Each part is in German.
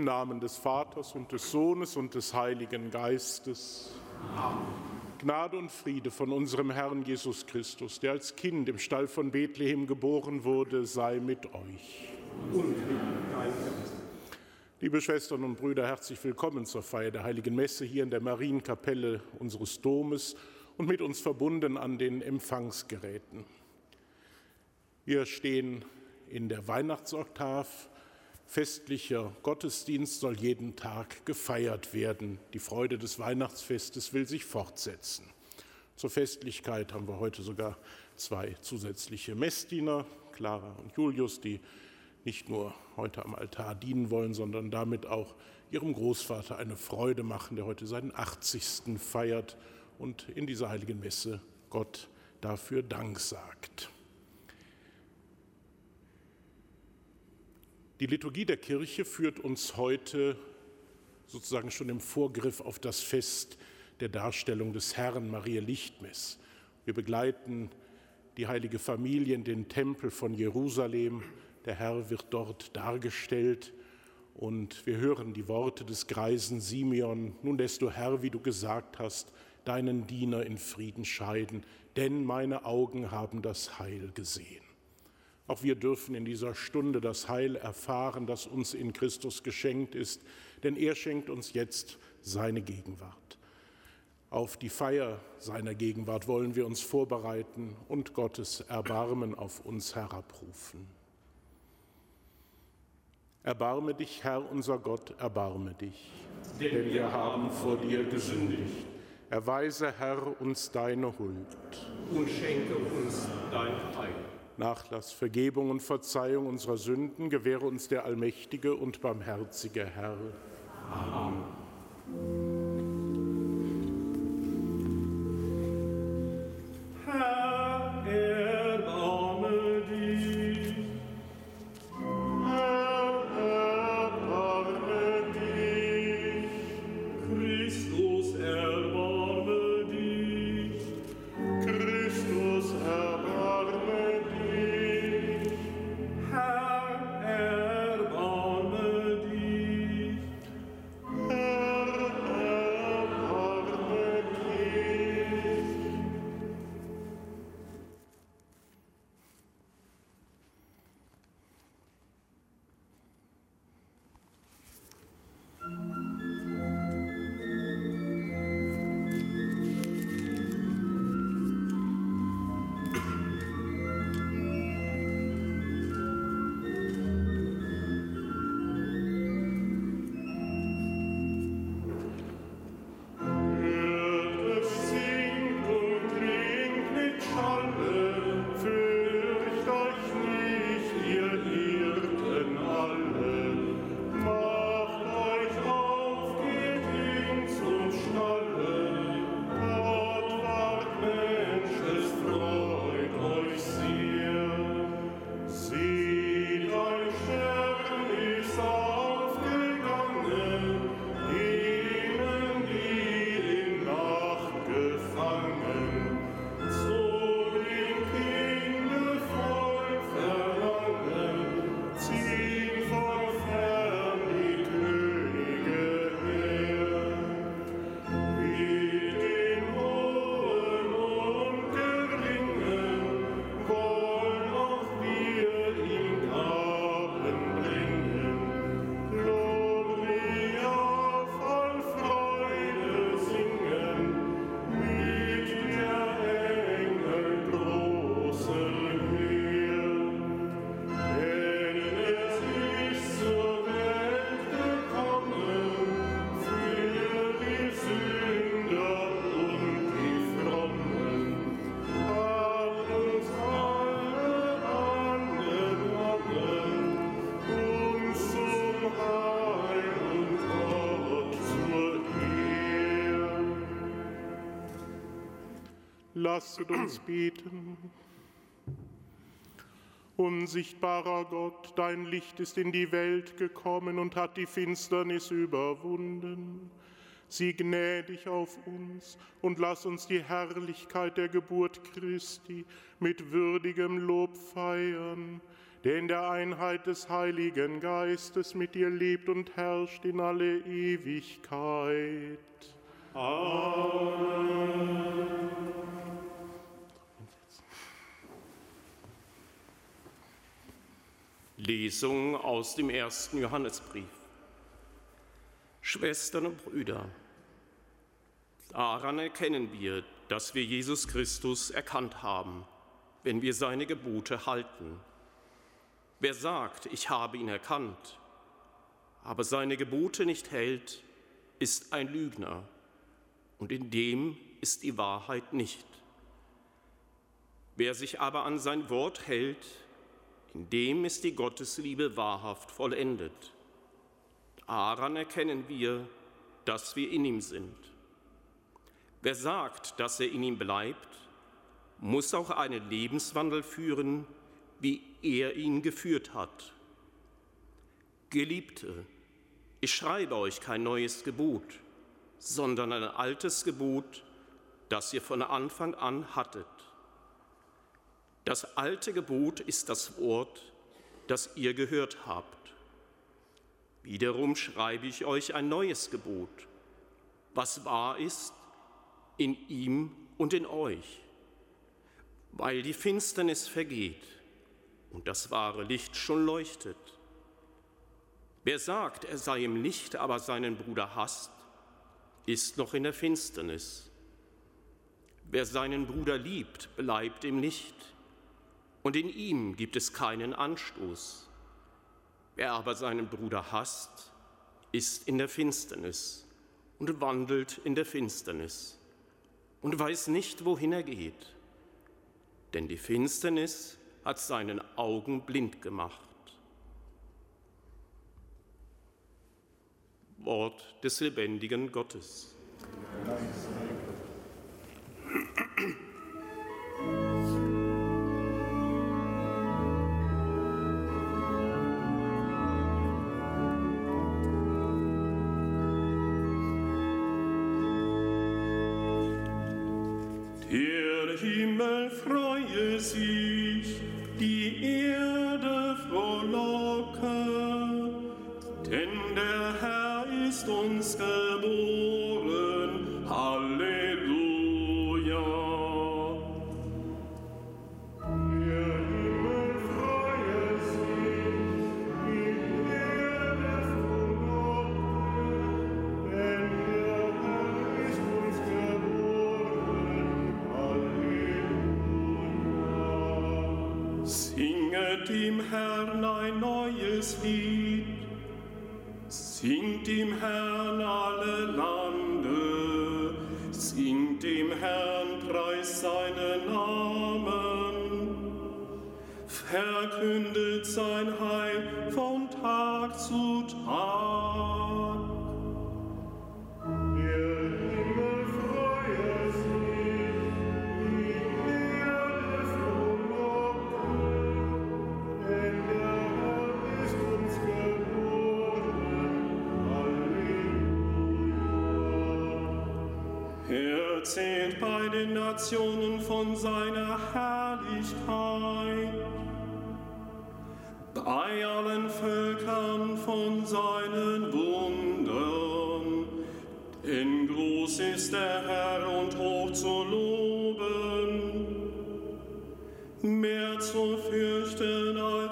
Im Namen des Vaters und des Sohnes und des Heiligen Geistes. Amen. Gnade und Friede von unserem Herrn Jesus Christus, der als Kind im Stall von Bethlehem geboren wurde, sei mit euch. Und Liebe Schwestern und Brüder, herzlich willkommen zur Feier der Heiligen Messe hier in der Marienkapelle unseres Domes und mit uns verbunden an den Empfangsgeräten. Wir stehen in der Weihnachtsoktav. Festlicher Gottesdienst soll jeden Tag gefeiert werden. Die Freude des Weihnachtsfestes will sich fortsetzen. Zur Festlichkeit haben wir heute sogar zwei zusätzliche Messdiener, Clara und Julius, die nicht nur heute am Altar dienen wollen, sondern damit auch ihrem Großvater eine Freude machen, der heute seinen 80. feiert und in dieser heiligen Messe Gott dafür Dank sagt. Die Liturgie der Kirche führt uns heute sozusagen schon im Vorgriff auf das Fest der Darstellung des Herrn Maria Lichtmess. Wir begleiten die heilige Familie in den Tempel von Jerusalem. Der Herr wird dort dargestellt und wir hören die Worte des greisen Simeon. Nun lässt du Herr, wie du gesagt hast, deinen Diener in Frieden scheiden, denn meine Augen haben das Heil gesehen. Auch wir dürfen in dieser Stunde das Heil erfahren, das uns in Christus geschenkt ist, denn er schenkt uns jetzt seine Gegenwart. Auf die Feier seiner Gegenwart wollen wir uns vorbereiten und Gottes Erbarmen auf uns herabrufen. Erbarme dich, Herr unser Gott, erbarme dich, denn wir haben vor dir gesündigt. Erweise, Herr, uns deine Huld. Und schenke uns dein Heil. Nachlass, Vergebung und Verzeihung unserer Sünden gewähre uns der allmächtige und barmherzige Herr. Amen. Lasset uns beten. Unsichtbarer Gott, dein Licht ist in die Welt gekommen und hat die Finsternis überwunden. Sieh gnädig auf uns und lass uns die Herrlichkeit der Geburt Christi mit würdigem Lob feiern der in der Einheit des Heiligen Geistes mit dir lebt und herrscht in alle Ewigkeit. Amen. Lesung aus dem ersten Johannesbrief. Schwestern und Brüder, daran erkennen wir, dass wir Jesus Christus erkannt haben, wenn wir seine Gebote halten. Wer sagt, ich habe ihn erkannt, aber seine Gebote nicht hält, ist ein Lügner, und in dem ist die Wahrheit nicht. Wer sich aber an sein Wort hält, in dem ist die Gottesliebe wahrhaft vollendet. Daran erkennen wir, dass wir in ihm sind. Wer sagt, dass er in ihm bleibt, muss auch einen Lebenswandel führen, wie er ihn geführt hat. Geliebte, ich schreibe euch kein neues Gebot, sondern ein altes Gebot, das ihr von Anfang an hattet. Das alte Gebot ist das Wort, das ihr gehört habt. Wiederum schreibe ich euch ein neues Gebot, was wahr ist in ihm und in euch, weil die Finsternis vergeht und das wahre Licht schon leuchtet. Wer sagt, er sei im Licht, aber seinen Bruder hasst, ist noch in der Finsternis. Wer seinen Bruder liebt, bleibt im Licht, und in ihm gibt es keinen Anstoß. Wer aber seinen Bruder hasst, ist in der Finsternis und wandelt in der Finsternis und weiß nicht, wohin er geht, denn die Finsternis hat seinen Augen blind gemacht. Wort des lebendigen Gottes. Der Himmel freue sich, die Erde frohlocke, denn der Herr ist uns geboren. Nationen von seiner Herrlichkeit, bei allen Völkern von seinen Wundern. Denn groß ist der Herr und hoch zu loben, mehr zu fürchten als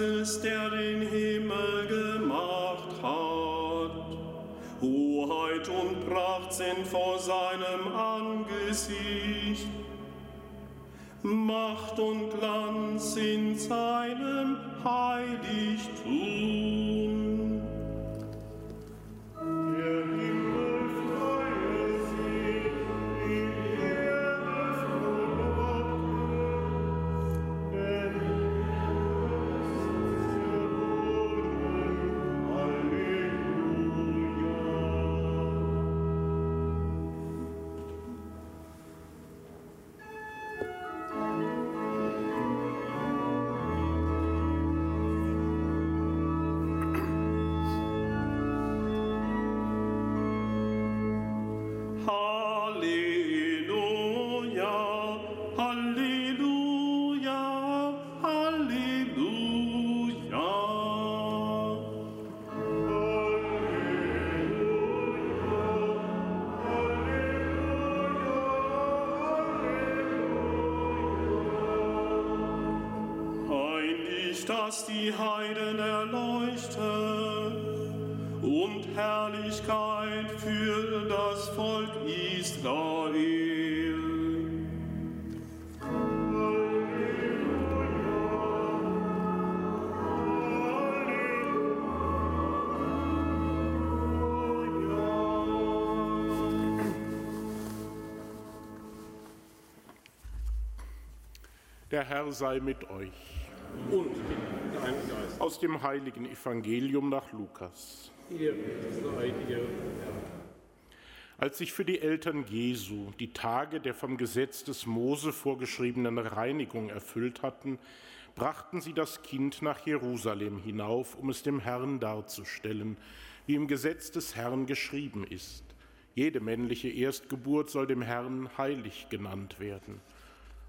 ist der den Himmel gemacht hat. Hoheit und Pracht sind vor seinem Angesicht. Macht und Glanz in seinem Heiligtum. Das die Heiden erleuchtet und Herrlichkeit für das Volk Israel. Der Herr sei mit euch. Und mit. Aus dem heiligen Evangelium nach Lukas. Als sich für die Eltern Jesu die Tage der vom Gesetz des Mose vorgeschriebenen Reinigung erfüllt hatten, brachten sie das Kind nach Jerusalem hinauf, um es dem Herrn darzustellen, wie im Gesetz des Herrn geschrieben ist. Jede männliche Erstgeburt soll dem Herrn heilig genannt werden.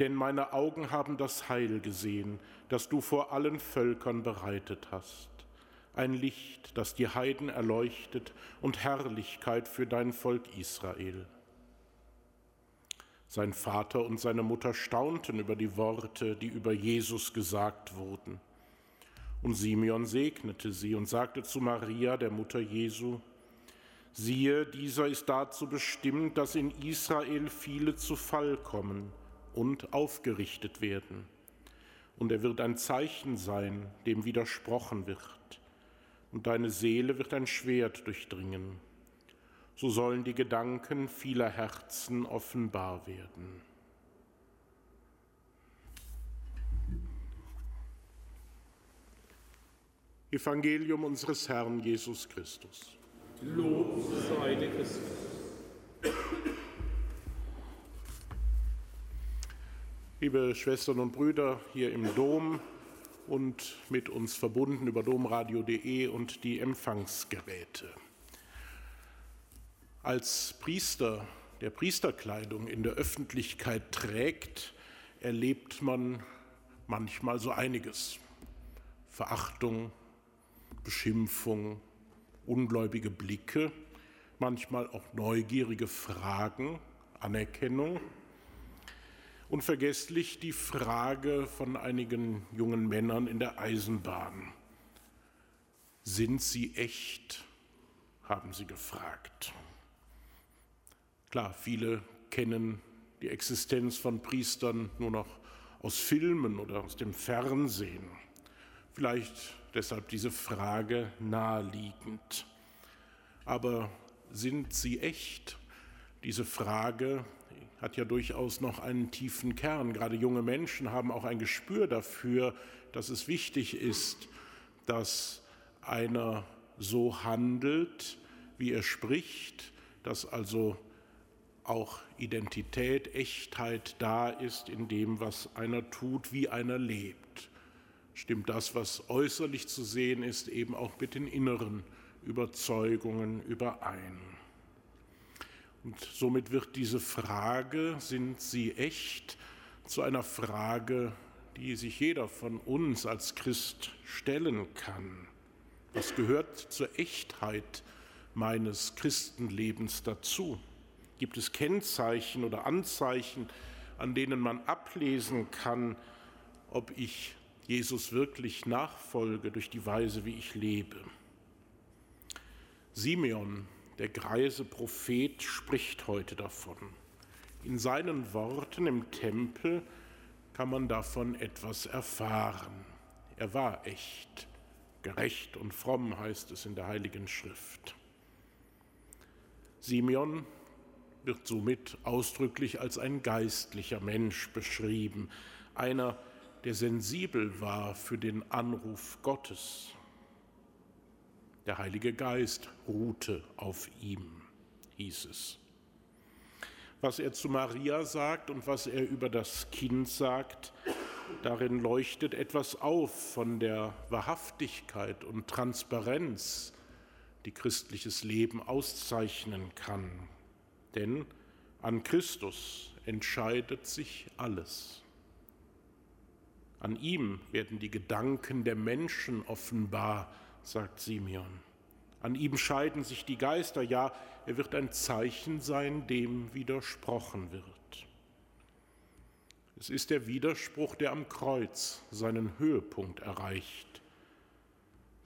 denn meine Augen haben das Heil gesehen, das du vor allen Völkern bereitet hast. Ein Licht, das die Heiden erleuchtet und Herrlichkeit für dein Volk Israel. Sein Vater und seine Mutter staunten über die Worte, die über Jesus gesagt wurden. Und Simeon segnete sie und sagte zu Maria, der Mutter Jesu, siehe, dieser ist dazu bestimmt, dass in Israel viele zu Fall kommen und aufgerichtet werden. Und er wird ein Zeichen sein, dem widersprochen wird. Und deine Seele wird ein Schwert durchdringen. So sollen die Gedanken vieler Herzen offenbar werden. Evangelium unseres Herrn Jesus Christus. Lob sei dir Christus. Liebe Schwestern und Brüder hier im Dom und mit uns verbunden über domradio.de und die Empfangsgeräte. Als Priester der Priesterkleidung in der Öffentlichkeit trägt, erlebt man manchmal so einiges. Verachtung, Beschimpfung, ungläubige Blicke, manchmal auch neugierige Fragen, Anerkennung Unvergesslich die Frage von einigen jungen Männern in der Eisenbahn. Sind sie echt? haben sie gefragt. Klar, viele kennen die Existenz von Priestern nur noch aus Filmen oder aus dem Fernsehen. Vielleicht deshalb diese Frage naheliegend. Aber sind sie echt? Diese Frage hat ja durchaus noch einen tiefen Kern. Gerade junge Menschen haben auch ein Gespür dafür, dass es wichtig ist, dass einer so handelt, wie er spricht, dass also auch Identität, Echtheit da ist in dem, was einer tut, wie einer lebt. Stimmt das, was äußerlich zu sehen ist, eben auch mit den inneren Überzeugungen überein? Und somit wird diese Frage, sind sie echt, zu einer Frage, die sich jeder von uns als Christ stellen kann. Was gehört zur Echtheit meines Christenlebens dazu? Gibt es Kennzeichen oder Anzeichen, an denen man ablesen kann, ob ich Jesus wirklich nachfolge durch die Weise, wie ich lebe? Simeon der greise Prophet spricht heute davon. In seinen Worten im Tempel kann man davon etwas erfahren. Er war echt, gerecht und fromm heißt es in der Heiligen Schrift. Simeon wird somit ausdrücklich als ein geistlicher Mensch beschrieben, einer, der sensibel war für den Anruf Gottes. Der Heilige Geist ruhte auf ihm, hieß es. Was er zu Maria sagt und was er über das Kind sagt, darin leuchtet etwas auf von der Wahrhaftigkeit und Transparenz, die christliches Leben auszeichnen kann. Denn an Christus entscheidet sich alles. An ihm werden die Gedanken der Menschen offenbar, sagt Simeon. An ihm scheiden sich die Geister, ja, er wird ein Zeichen sein, dem widersprochen wird. Es ist der Widerspruch, der am Kreuz seinen Höhepunkt erreicht.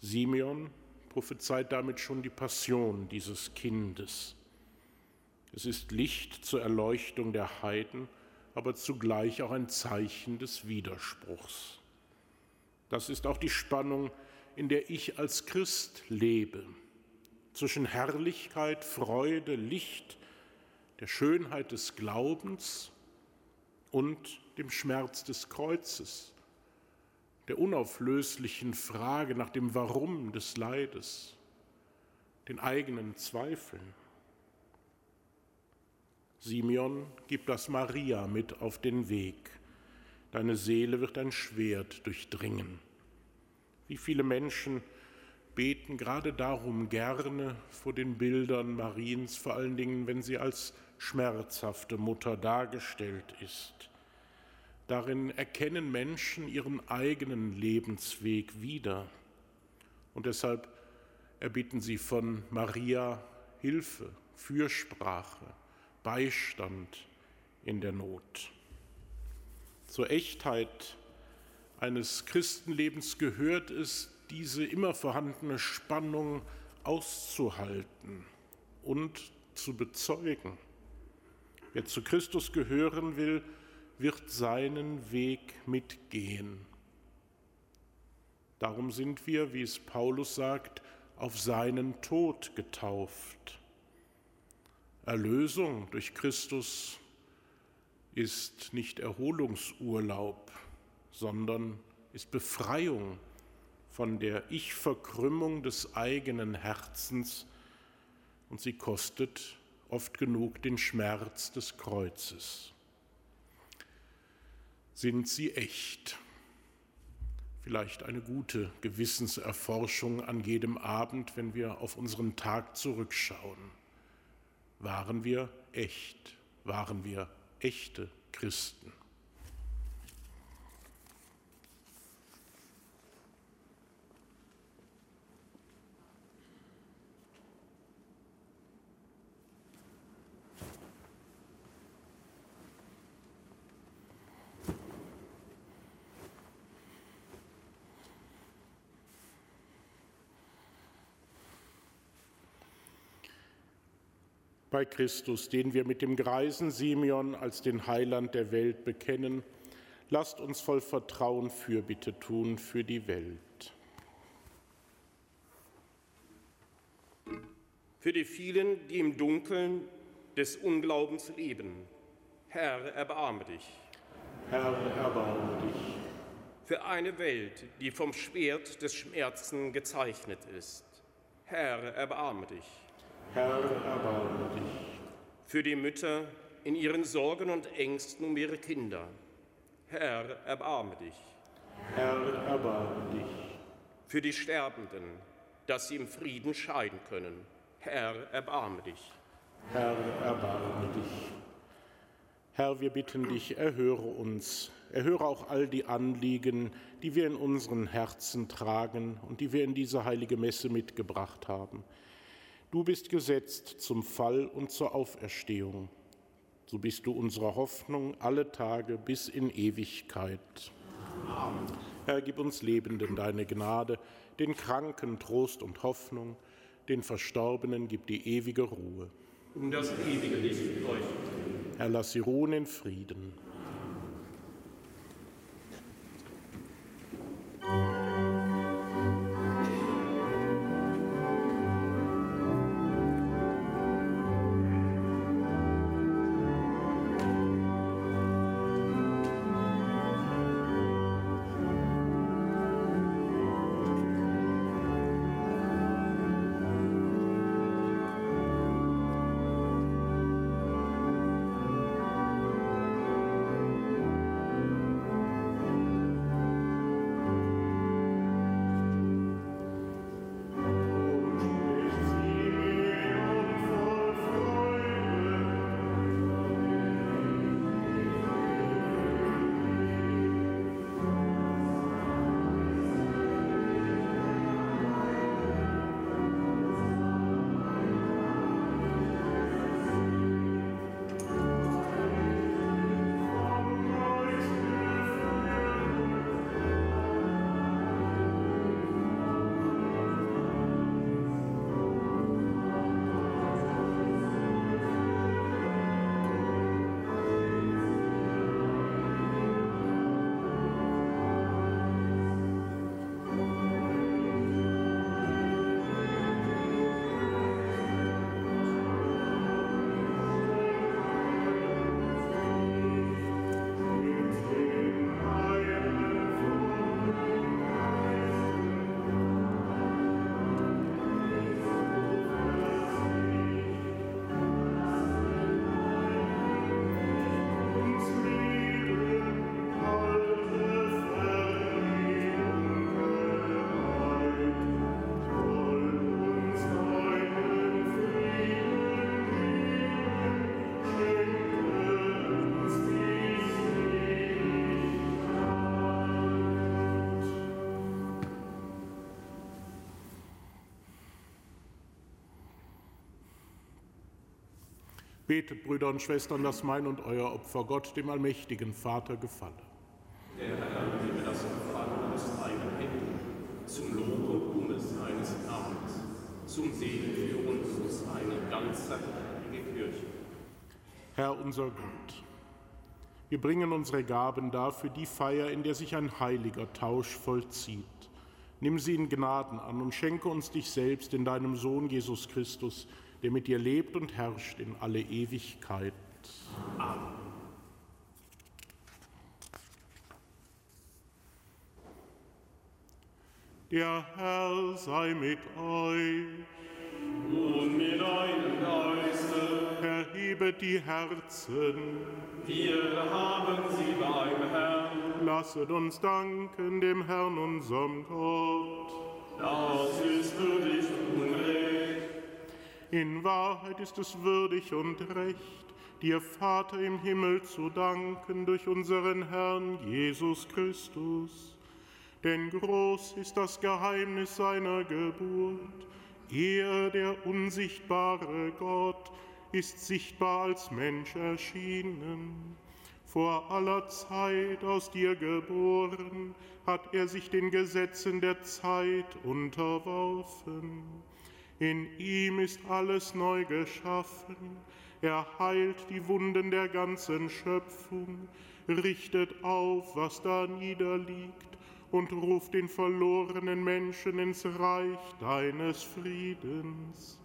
Simeon prophezeit damit schon die Passion dieses Kindes. Es ist Licht zur Erleuchtung der Heiden, aber zugleich auch ein Zeichen des Widerspruchs. Das ist auch die Spannung, in der ich als Christ lebe, zwischen Herrlichkeit, Freude, Licht, der Schönheit des Glaubens und dem Schmerz des Kreuzes, der unauflöslichen Frage nach dem Warum des Leides, den eigenen Zweifeln. Simeon gibt das Maria mit auf den Weg. Deine Seele wird ein Schwert durchdringen. Wie viele Menschen beten gerade darum gerne vor den Bildern Mariens, vor allen Dingen, wenn sie als schmerzhafte Mutter dargestellt ist. Darin erkennen Menschen ihren eigenen Lebensweg wieder. Und deshalb erbitten sie von Maria Hilfe, Fürsprache, Beistand in der Not. Zur Echtheit eines Christenlebens gehört es, diese immer vorhandene Spannung auszuhalten und zu bezeugen. Wer zu Christus gehören will, wird seinen Weg mitgehen. Darum sind wir, wie es Paulus sagt, auf seinen Tod getauft. Erlösung durch Christus ist nicht Erholungsurlaub, sondern ist Befreiung von der Ich-Verkrümmung des eigenen Herzens und sie kostet oft genug den Schmerz des Kreuzes. Sind sie echt? Vielleicht eine gute Gewissenserforschung an jedem Abend, wenn wir auf unseren Tag zurückschauen. Waren wir echt? Waren wir echte Christen? Bei Christus, den wir mit dem greisen Simeon als den Heiland der Welt bekennen, lasst uns voll Vertrauen Fürbitte tun für die Welt. Für die vielen, die im Dunkeln des Unglaubens leben, Herr, erbarme dich. Herr, erbarme dich. Für eine Welt, die vom Schwert des Schmerzen gezeichnet ist, Herr, erbarme dich. Herr, erbarme dich. Für die Mütter in ihren Sorgen und Ängsten um ihre Kinder. Herr, erbarme dich. Herr, erbarme dich. Für die Sterbenden, dass sie im Frieden scheiden können. Herr, erbarme dich. Herr, erbarme dich. Herr, wir bitten dich, erhöre uns, erhöre auch all die Anliegen, die wir in unseren Herzen tragen und die wir in diese heilige Messe mitgebracht haben. Du bist gesetzt zum Fall und zur Auferstehung. So bist du unsere Hoffnung alle Tage bis in Ewigkeit. Amen. Herr, gib uns Lebenden deine Gnade, den Kranken Trost und Hoffnung, den Verstorbenen gib die ewige Ruhe. Um das ewige Licht leuchten. Herr, lass sie ruhen in Frieden. Betet, Brüder und Schwestern, dass mein und euer Opfer Gott, dem allmächtigen Vater, gefalle. Der Herr nehme das Opfer aus deinen Händen zum Lob und Ruhme seines Namens, zum Segen für uns und seine ganze heilige Kirche. Herr unser Gott, wir bringen unsere Gaben dar für die Feier, in der sich ein heiliger Tausch vollzieht. Nimm sie in Gnaden an und schenke uns dich selbst in deinem Sohn Jesus Christus, der mit dir lebt und herrscht in alle Ewigkeit. Amen. Der Herr sei mit euch. Und mit deinem Geiste. Erhebet die Herzen. Wir haben sie beim Herrn. Lasset uns danken dem Herrn, unserem Gott. Das ist würdig und recht. In Wahrheit ist es würdig und recht, dir Vater im Himmel zu danken durch unseren Herrn Jesus Christus. Denn groß ist das Geheimnis seiner Geburt. Er, der unsichtbare Gott, ist sichtbar als Mensch erschienen. Vor aller Zeit aus dir geboren, hat er sich den Gesetzen der Zeit unterworfen in ihm ist alles neu geschaffen. Er heilt die Wunden der ganzen Schöpfung, richtet auf, was da niederliegt und ruft den verlorenen Menschen ins Reich deines Friedens.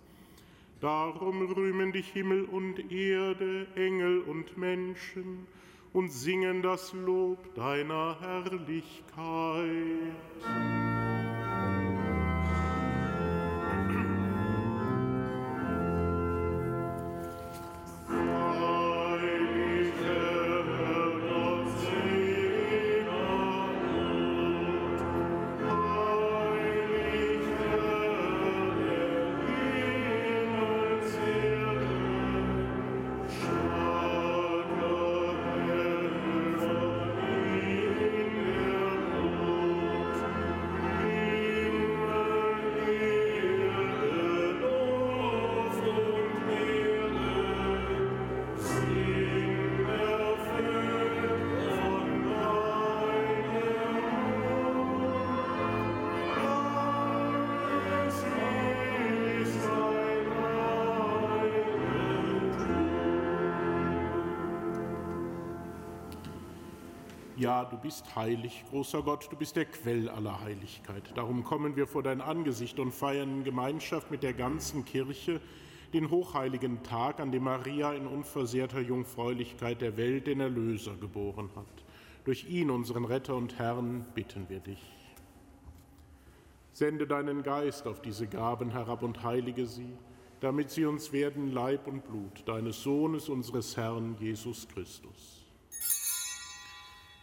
Darum rühmen dich Himmel und Erde, Engel und Menschen und singen das Lob deiner Herrlichkeit. Ja, du bist heilig, großer Gott, du bist der Quell aller Heiligkeit. Darum kommen wir vor dein Angesicht und feiern in Gemeinschaft mit der ganzen Kirche den hochheiligen Tag, an dem Maria in unversehrter Jungfräulichkeit der Welt den Erlöser geboren hat. Durch ihn, unseren Retter und Herrn, bitten wir dich. Sende deinen Geist auf diese Gaben herab und heilige sie, damit sie uns werden Leib und Blut deines Sohnes, unseres Herrn Jesus Christus.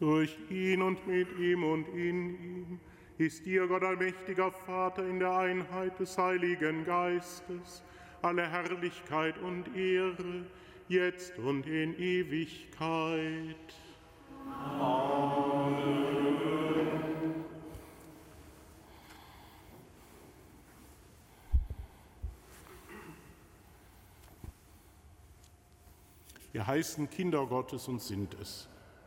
Durch ihn und mit ihm und in ihm ist dir, Gott allmächtiger Vater, in der Einheit des Heiligen Geistes, alle Herrlichkeit und Ehre, jetzt und in Ewigkeit. Amen. Wir heißen Kinder Gottes und sind es.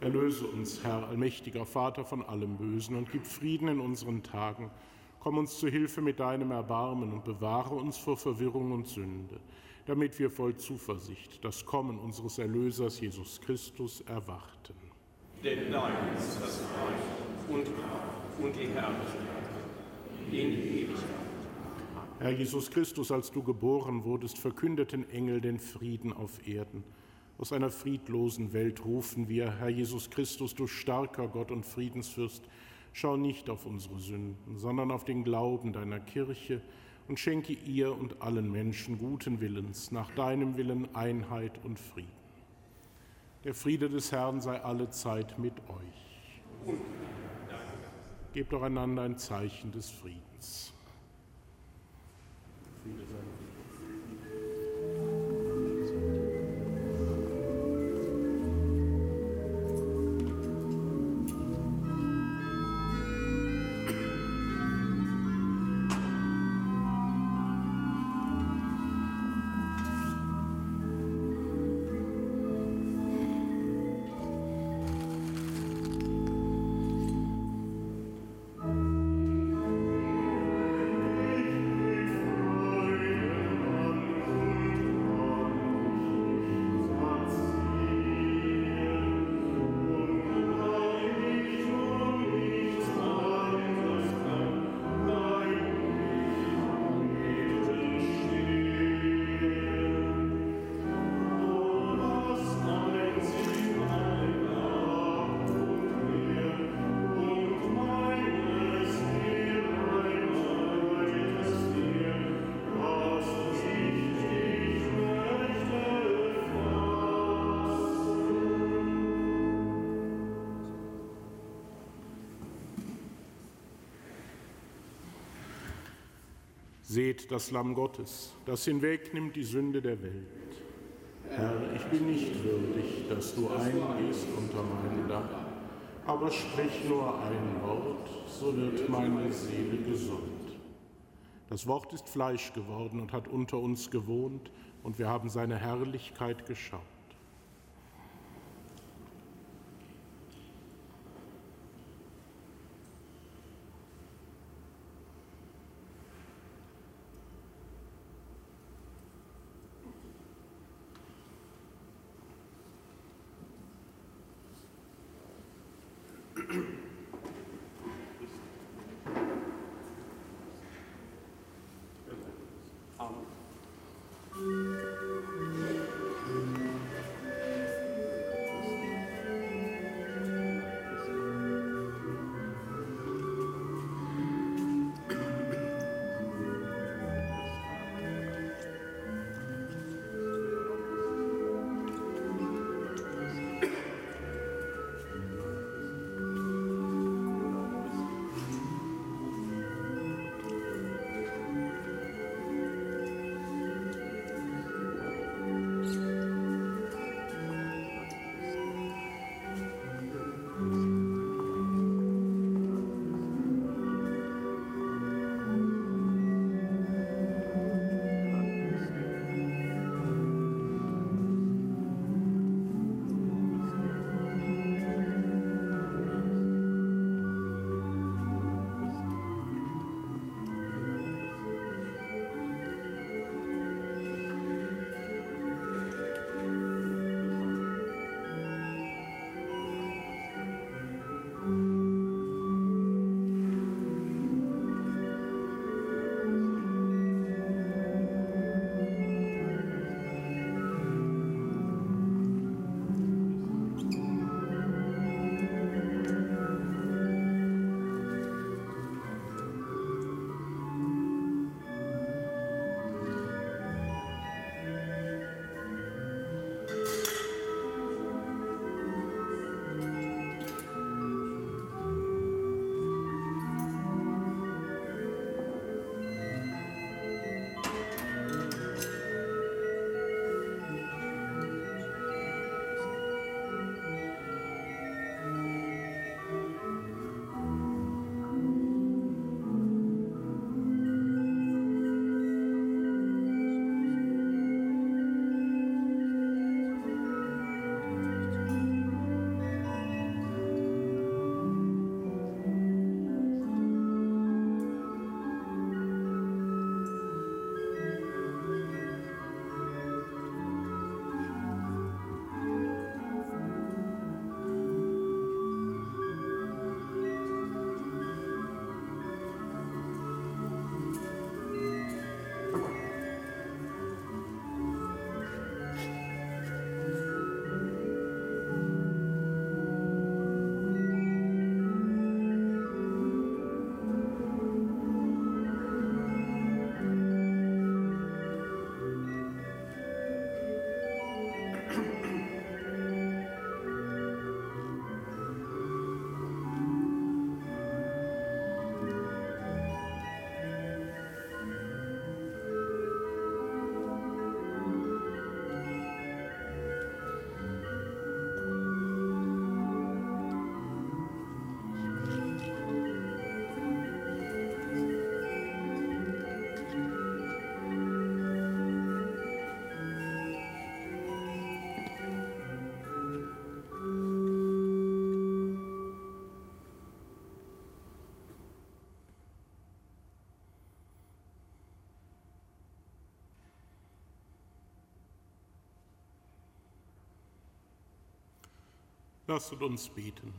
Erlöse uns, Herr, allmächtiger Vater, von allem Bösen und gib Frieden in unseren Tagen. Komm uns zu Hilfe mit deinem Erbarmen und bewahre uns vor Verwirrung und Sünde, damit wir voll Zuversicht das Kommen unseres Erlösers Jesus Christus erwarten. Denn dein ist das Reich und Kraft und die Herrlichkeit in Ewigkeit. Herr Jesus Christus, als du geboren wurdest, verkündeten Engel den Frieden auf Erden. Aus einer friedlosen Welt rufen wir, Herr Jesus Christus, du starker Gott und Friedensfürst, schau nicht auf unsere Sünden, sondern auf den Glauben deiner Kirche und schenke ihr und allen Menschen guten Willens, nach deinem Willen Einheit und Frieden. Der Friede des Herrn sei alle Zeit mit euch. Gebt doch einander ein Zeichen des Friedens. Friede sei Seht das Lamm Gottes, das hinwegnimmt die Sünde der Welt. Herr, ich bin nicht würdig, dass du eingehst unter mein Dach, aber sprich nur ein Wort, so wird meine Seele gesund. Das Wort ist Fleisch geworden und hat unter uns gewohnt, und wir haben seine Herrlichkeit geschaut. Lasst uns beten.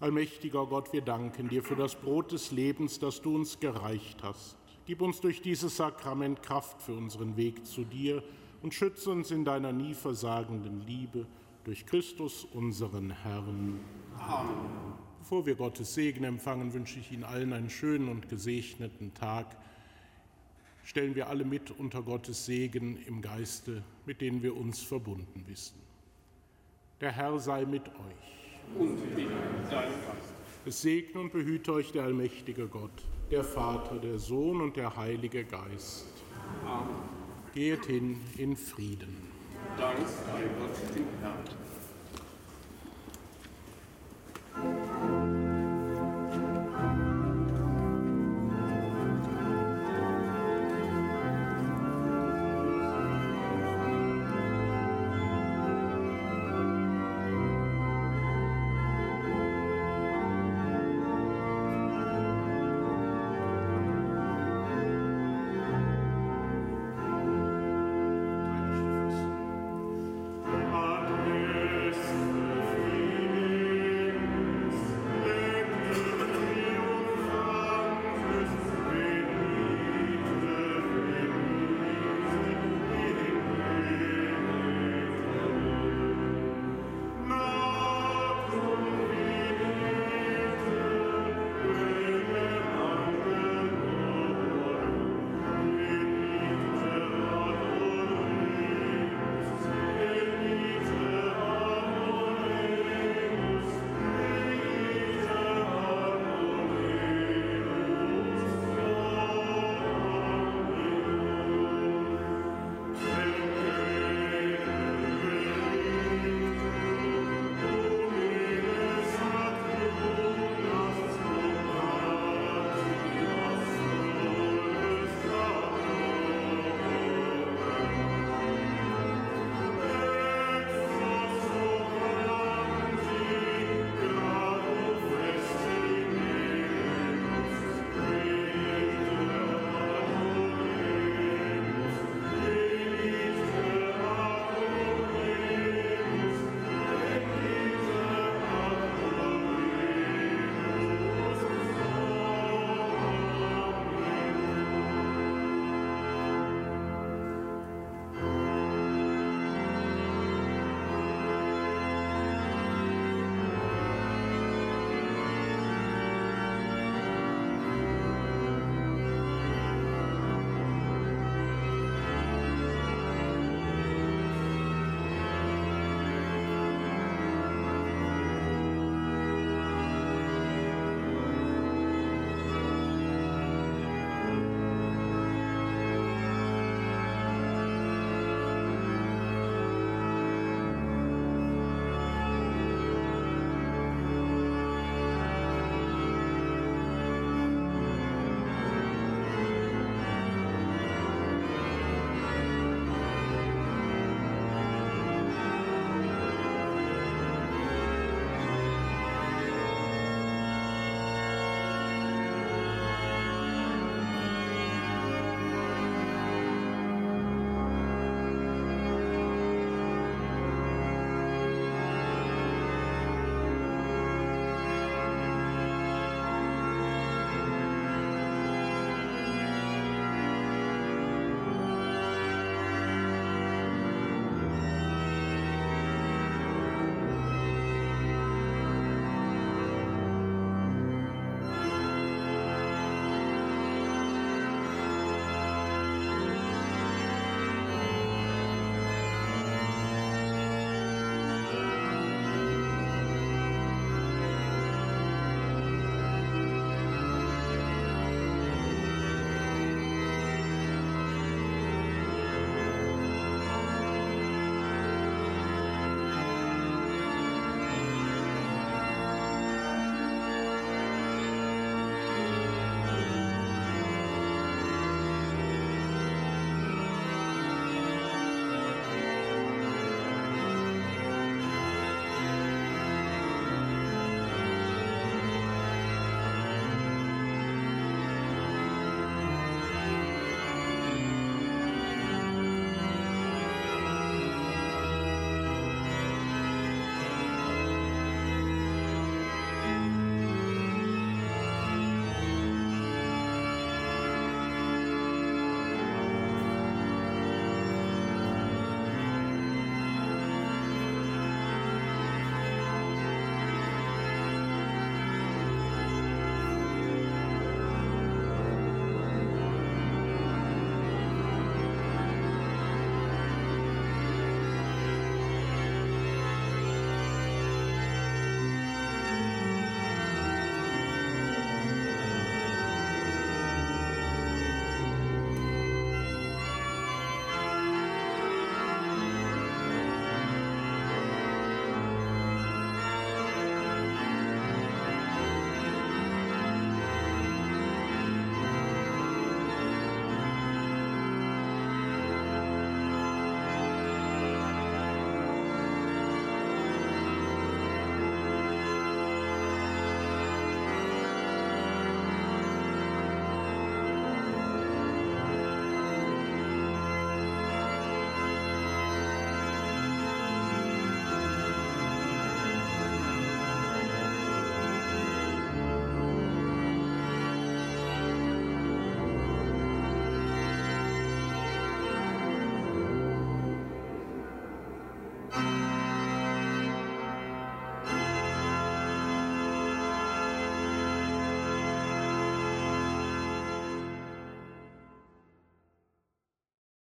Allmächtiger Gott, wir danken dir für das Brot des Lebens, das du uns gereicht hast. Gib uns durch dieses Sakrament Kraft für unseren Weg zu dir und schütze uns in deiner nie versagenden Liebe durch Christus, unseren Herrn. Amen. Bevor wir Gottes Segen empfangen, wünsche ich Ihnen allen einen schönen und gesegneten Tag. Stellen wir alle mit unter Gottes Segen im Geiste, mit denen wir uns verbunden wissen. Der Herr sei mit euch. Und mit deinem Geist. Es segne und behüte euch der allmächtige Gott, der Vater, der Sohn und der Heilige Geist. Amen. Geht hin in Frieden. Dank sei Gott dem Herrn.